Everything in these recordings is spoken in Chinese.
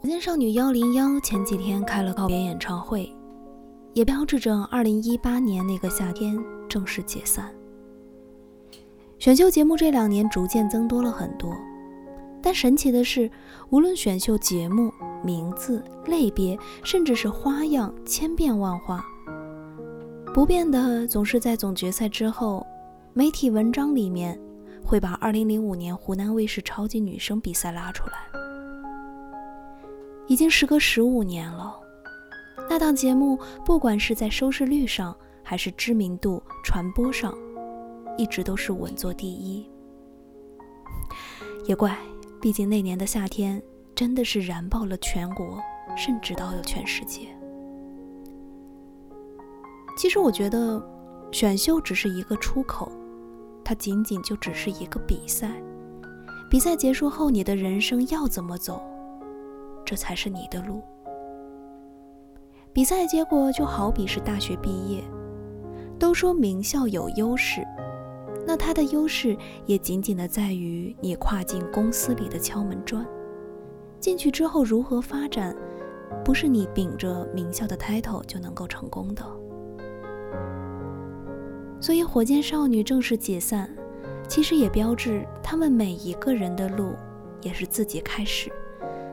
火箭少女幺零幺前几天开了告别演唱会，也标志着二零一八年那个夏天正式解散。选秀节目这两年逐渐增多了很多，但神奇的是，无论选秀节目名字、类别，甚至是花样，千变万化，不变的总是在总决赛之后，媒体文章里面会把二零零五年湖南卫视超级女声比赛拉出来。已经时隔十五年了，那档节目不管是在收视率上，还是知名度、传播上，一直都是稳坐第一。也怪，毕竟那年的夏天真的是燃爆了全国，甚至到了全世界。其实我觉得，选秀只是一个出口，它仅仅就只是一个比赛。比赛结束后，你的人生要怎么走？这才是你的路。比赛结果就好比是大学毕业，都说名校有优势，那它的优势也仅仅的在于你跨进公司里的敲门砖。进去之后如何发展，不是你秉着名校的 title 就能够成功的。所以火箭少女正式解散，其实也标志他们每一个人的路也是自己开始。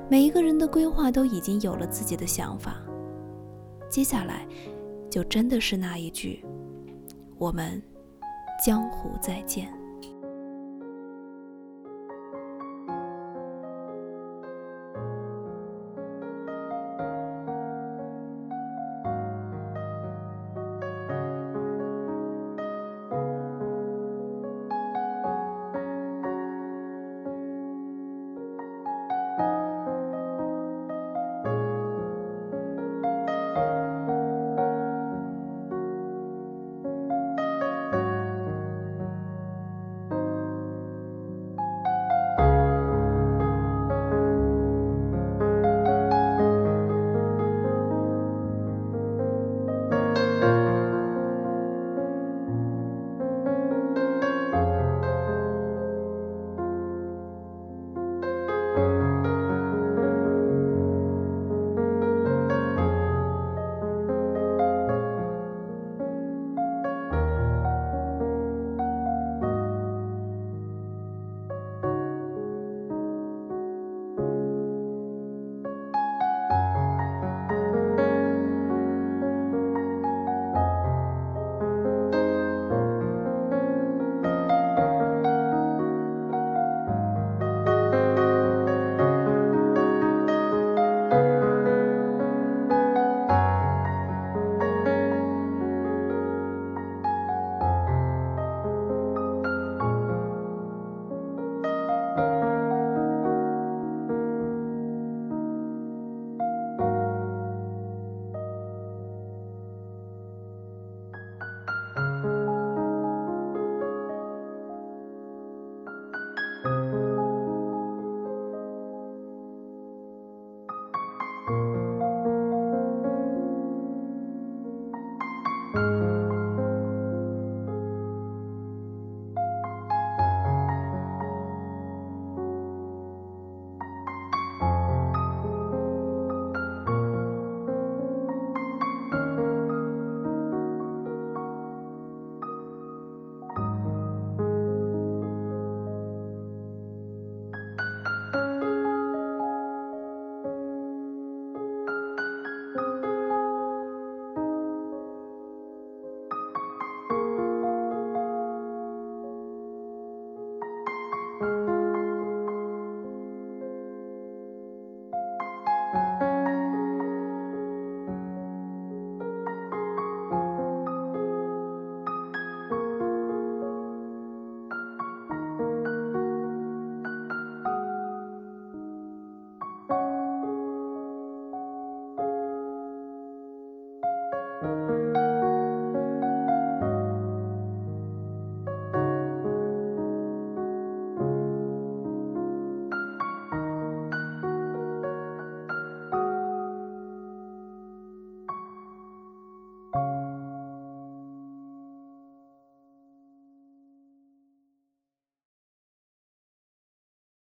每一个人的规划都已经有了自己的想法，接下来就真的是那一句：“我们江湖再见。”